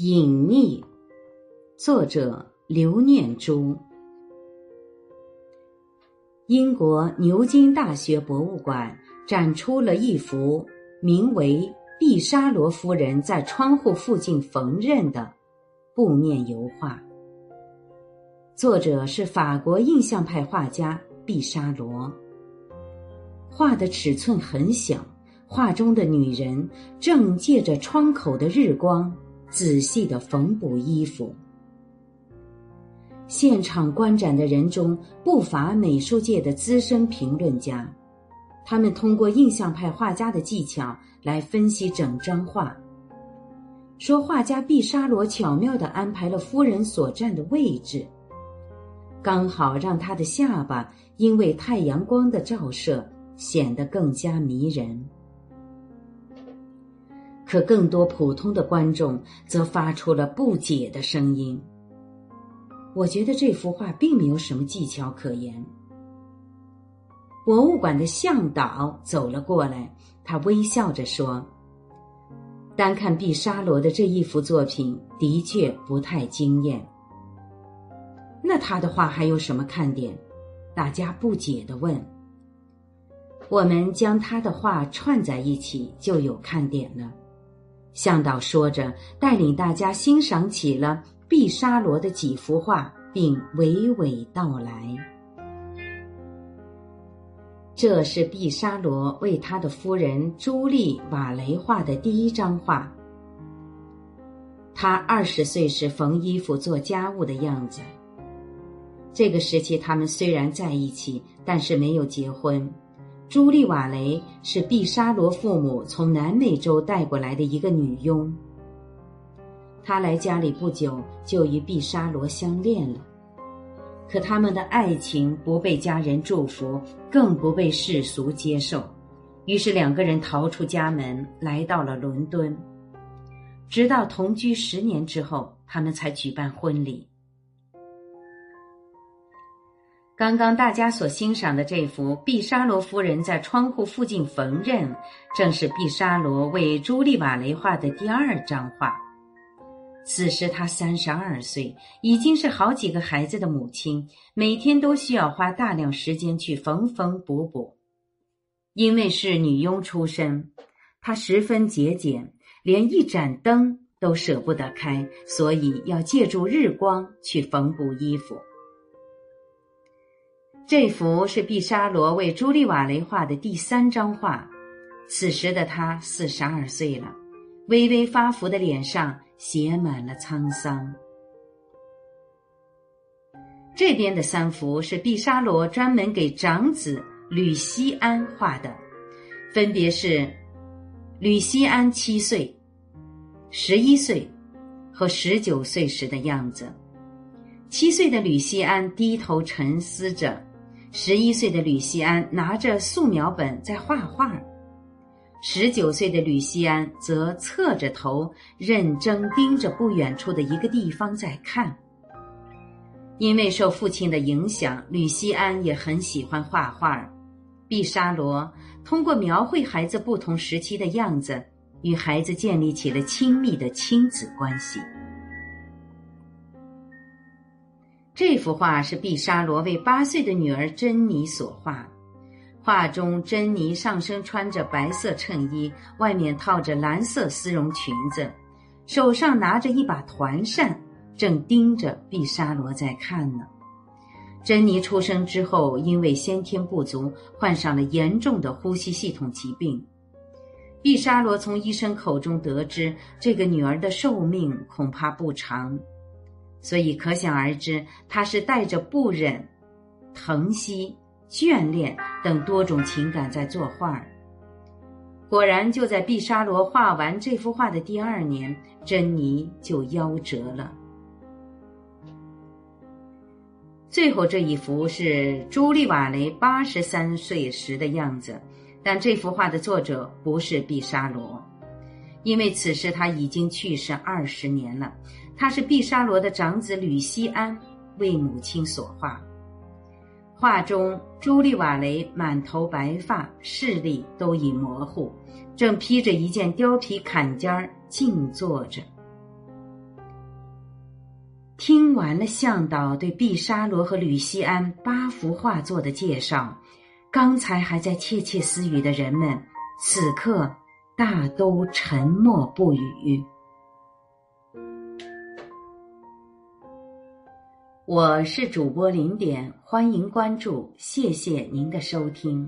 隐匿，作者刘念珠。英国牛津大学博物馆展出了一幅名为《毕沙罗夫人在窗户附近缝纫》的布面油画，作者是法国印象派画家毕沙罗。画的尺寸很小，画中的女人正借着窗口的日光。仔细的缝补衣服。现场观展的人中不乏美术界的资深评论家，他们通过印象派画家的技巧来分析整张画，说画家毕沙罗巧妙的安排了夫人所站的位置，刚好让她的下巴因为太阳光的照射显得更加迷人。可更多普通的观众则发出了不解的声音。我觉得这幅画并没有什么技巧可言。博物馆的向导走了过来，他微笑着说：“单看毕沙罗的这一幅作品，的确不太惊艳。那他的画还有什么看点？”大家不解的问。我们将他的画串在一起，就有看点了。向导说着，带领大家欣赏起了毕沙罗的几幅画，并娓娓道来。这是毕沙罗为他的夫人朱莉·瓦雷画的第一张画。他二十岁时缝衣服、做家务的样子。这个时期，他们虽然在一起，但是没有结婚。朱莉瓦雷是毕沙罗父母从南美洲带过来的一个女佣。她来家里不久，就与毕沙罗相恋了。可他们的爱情不被家人祝福，更不被世俗接受，于是两个人逃出家门，来到了伦敦。直到同居十年之后，他们才举办婚礼。刚刚大家所欣赏的这幅毕沙罗夫人在窗户附近缝纫，正是毕沙罗为朱莉瓦雷画的第二张画。此时她三十二岁，已经是好几个孩子的母亲，每天都需要花大量时间去缝缝补补。因为是女佣出身，她十分节俭，连一盏灯都舍不得开，所以要借助日光去缝补衣服。这幅是毕沙罗为朱莉瓦雷画的第三张画，此时的他四十二岁了，微微发福的脸上写满了沧桑。这边的三幅是毕沙罗专门给长子吕西安画的，分别是吕西安七岁、十一岁和十九岁时的样子。七岁的吕西安低头沉思着。十一岁的吕西安拿着素描本在画画，十九岁的吕西安则侧着头，认真盯着不远处的一个地方在看。因为受父亲的影响，吕西安也很喜欢画画。毕沙罗通过描绘孩子不同时期的样子，与孩子建立起了亲密的亲子关系。这幅画是毕沙罗为八岁的女儿珍妮所画。画中，珍妮上身穿着白色衬衣，外面套着蓝色丝绒裙子，手上拿着一把团扇，正盯着毕沙罗在看呢。珍妮出生之后，因为先天不足，患上了严重的呼吸系统疾病。毕沙罗从医生口中得知，这个女儿的寿命恐怕不长。所以可想而知，他是带着不忍、疼惜、眷恋等多种情感在作画。果然，就在毕沙罗画完这幅画的第二年，珍妮就夭折了。最后这一幅是朱利瓦雷八十三岁时的样子，但这幅画的作者不是毕沙罗，因为此时他已经去世二十年了。他是毕沙罗的长子吕西安为母亲所画。画中朱利瓦雷满头白发视力都已模糊正披着一件貂皮坎肩儿静坐着。听完了向导对毕沙罗和吕西安八幅画作的介绍刚才还在窃窃私语的人们此刻大都沉默不语。我是主播零点欢迎关注谢谢您的收听。